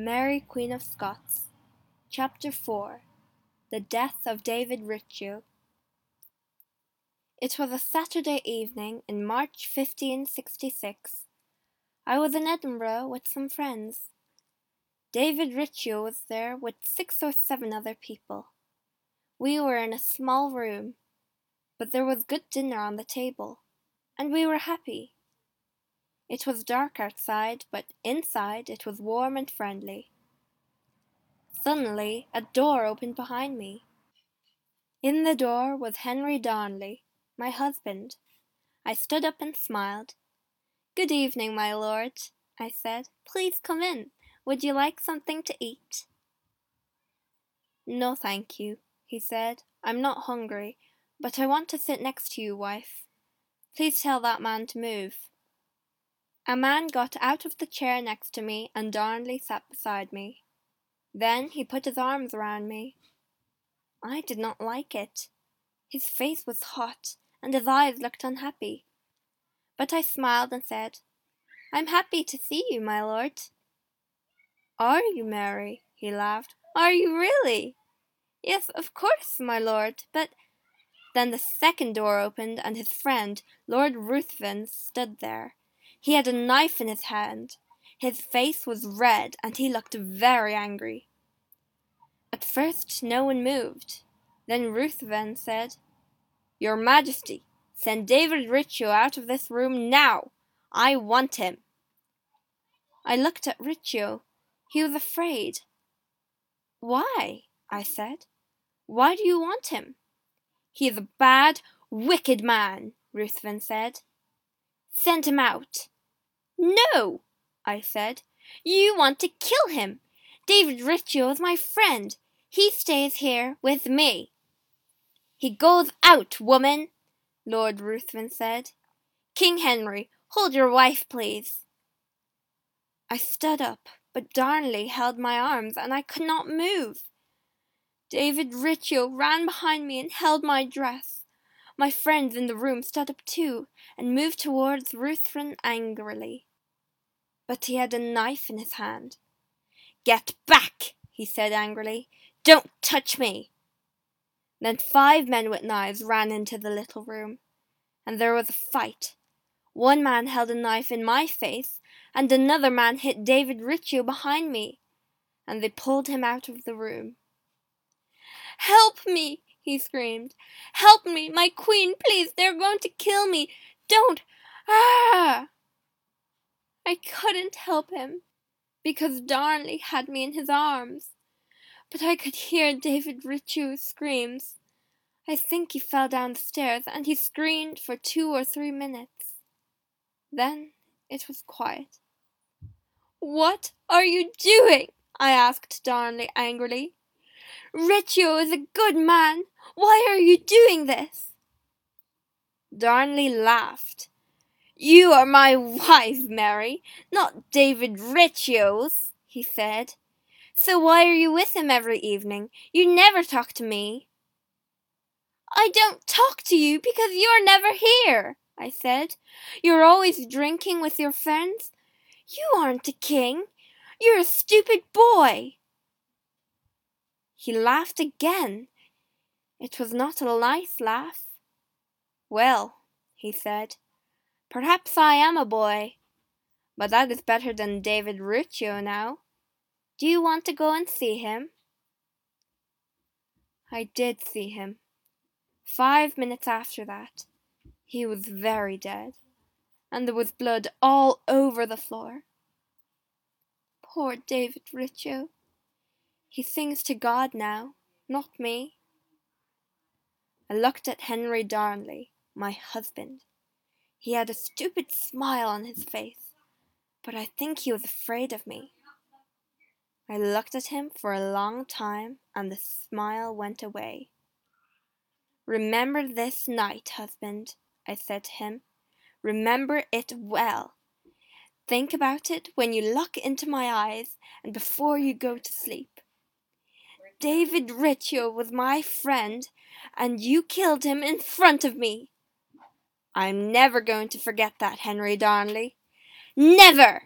Mary Queen of Scots Chapter 4 The Death of David Riccio It was a Saturday evening in March 1566. I was in Edinburgh with some friends. David Riccio was there with six or seven other people. We were in a small room, but there was good dinner on the table, and we were happy. It was dark outside, but inside it was warm and friendly. Suddenly a door opened behind me. In the door was Henry Darnley, my husband. I stood up and smiled. Good evening, my lord, I said. Please come in. Would you like something to eat? No, thank you, he said. I'm not hungry, but I want to sit next to you, wife. Please tell that man to move. A man got out of the chair next to me and Darnley sat beside me. Then he put his arms around me. I did not like it. His face was hot and his eyes looked unhappy. But I smiled and said, I'm happy to see you, my lord. Are you, Mary? he laughed. Are you really? Yes, of course, my lord, but then the second door opened and his friend, Lord Ruthven, stood there. He had a knife in his hand. His face was red and he looked very angry. At first no one moved. Then Ruthven said, Your Majesty, send David Riccio out of this room now. I want him. I looked at Riccio. He was afraid. Why? I said. Why do you want him? He is a bad, wicked man, Ruthven said. Send him out. No, I said. You want to kill him. David Riccio is my friend. He stays here with me. He goes out, woman, Lord Ruthven said. King Henry, hold your wife, please. I stood up, but Darnley held my arms, and I could not move. David Riccio ran behind me and held my dress. My friends in the room stood up too, and moved towards Ruthven angrily. But he had a knife in his hand. Get back, he said angrily. Don't touch me. Then five men with knives ran into the little room, and there was a fight. One man held a knife in my face, and another man hit David Riccio behind me, and they pulled him out of the room. Help me! He screamed. Help me, my queen, please, they're going to kill me. Don't! Ah! I couldn't help him, because Darnley had me in his arms. But I could hear David Riccio's screams. I think he fell down the stairs, and he screamed for two or three minutes. Then it was quiet. What are you doing? I asked Darnley angrily. Riccio is a good man. Why are you doing this? Darnley laughed. You are my wife, Mary, not David Riccio's, he said. So why are you with him every evening? You never talk to me. I don't talk to you because you're never here, I said. You're always drinking with your friends. You aren't a king. You're a stupid boy. He laughed again. It was not a nice laugh. Well, he said, perhaps I am a boy, but that is better than David Riccio now. Do you want to go and see him? I did see him. Five minutes after that, he was very dead, and there was blood all over the floor. Poor David Riccio. He sings to God now, not me. I looked at Henry Darnley, my husband. He had a stupid smile on his face, but I think he was afraid of me. I looked at him for a long time, and the smile went away. Remember this night, husband, I said to him. Remember it well. Think about it when you look into my eyes and before you go to sleep. David Riccio was my friend, and you killed him in front of me. I'm never going to forget that, Henry Darnley. Never!